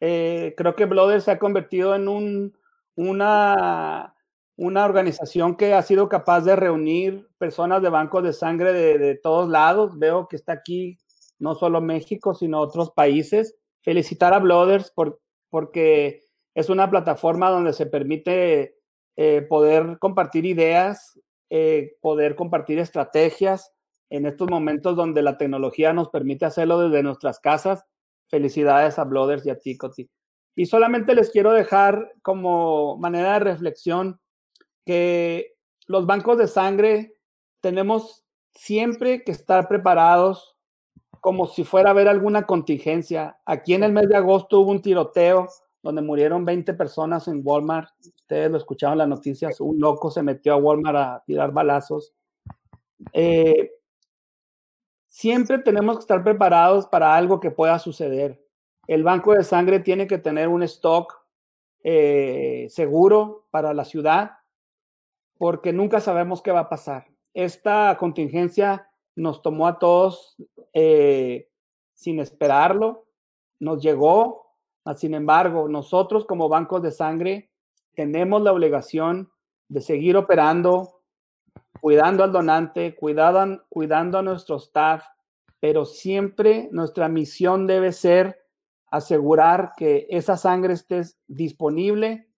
Eh, creo que Blooders se ha convertido en un, una, una organización que ha sido capaz de reunir personas de bancos de sangre de, de todos lados. Veo que está aquí no solo México, sino otros países. Felicitar a Blooders por, porque es una plataforma donde se permite eh, poder compartir ideas, eh, poder compartir estrategias, en estos momentos donde la tecnología nos permite hacerlo desde nuestras casas. Felicidades a Blooders y a ti, Y solamente les quiero dejar como manera de reflexión que los bancos de sangre tenemos siempre que estar preparados como si fuera a haber alguna contingencia. Aquí en el mes de agosto hubo un tiroteo donde murieron 20 personas en Walmart. Ustedes lo escucharon en las noticias. Un loco se metió a Walmart a tirar balazos. Eh, Siempre tenemos que estar preparados para algo que pueda suceder. El banco de sangre tiene que tener un stock eh, seguro para la ciudad porque nunca sabemos qué va a pasar. Esta contingencia nos tomó a todos eh, sin esperarlo, nos llegó, sin embargo, nosotros como bancos de sangre tenemos la obligación de seguir operando, cuidando al donante, cuidando, cuidando a nuestro staff, pero siempre nuestra misión debe ser asegurar que esa sangre esté disponible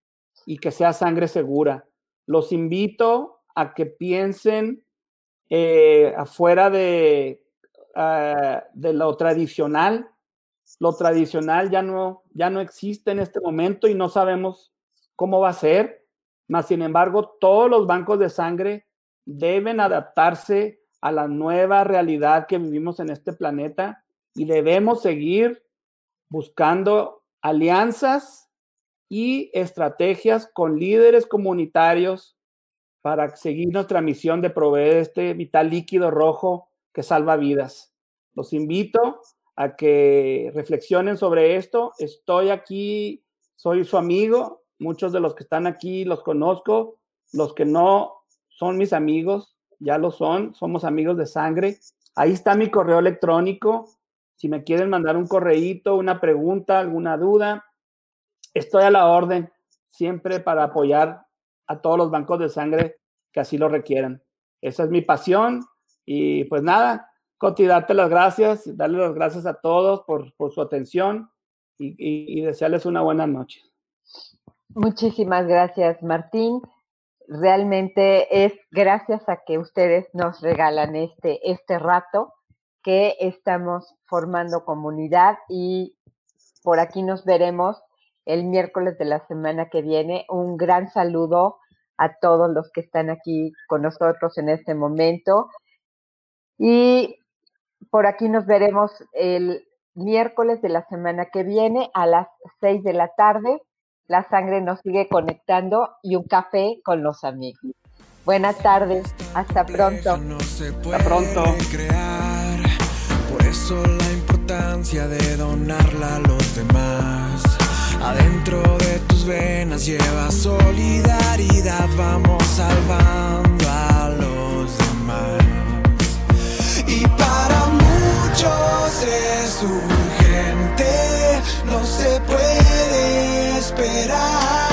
y que sea sangre segura. Los invito a que piensen eh, afuera de, uh, de lo tradicional. Lo tradicional ya no, ya no existe en este momento y no sabemos cómo va a ser. Mas, sin embargo, todos los bancos de sangre deben adaptarse a la nueva realidad que vivimos en este planeta y debemos seguir buscando alianzas y estrategias con líderes comunitarios para seguir nuestra misión de proveer este vital líquido rojo que salva vidas. Los invito a que reflexionen sobre esto. Estoy aquí, soy su amigo. Muchos de los que están aquí los conozco. Los que no son mis amigos, ya lo son, somos amigos de sangre. Ahí está mi correo electrónico. Si me quieren mandar un correíto, una pregunta, alguna duda, estoy a la orden siempre para apoyar a todos los bancos de sangre que así lo requieran. Esa es mi pasión y pues nada, Coti, darte las gracias, darle las gracias a todos por, por su atención y, y, desearles una buena noche. Muchísimas gracias, Martín realmente es gracias a que ustedes nos regalan este, este rato que estamos formando comunidad y por aquí nos veremos el miércoles de la semana que viene. Un gran saludo a todos los que están aquí con nosotros en este momento. Y por aquí nos veremos el miércoles de la semana que viene a las seis de la tarde la sangre nos sigue conectando y un café con los amigos. Buenas tardes, hasta pronto. hasta pronto. Crear. Por eso la importancia de donarla a los demás. Adentro de tus venas lleva solidaridad, vamos salvando a los demás. Y para muchos es urgente, no se puede esperar.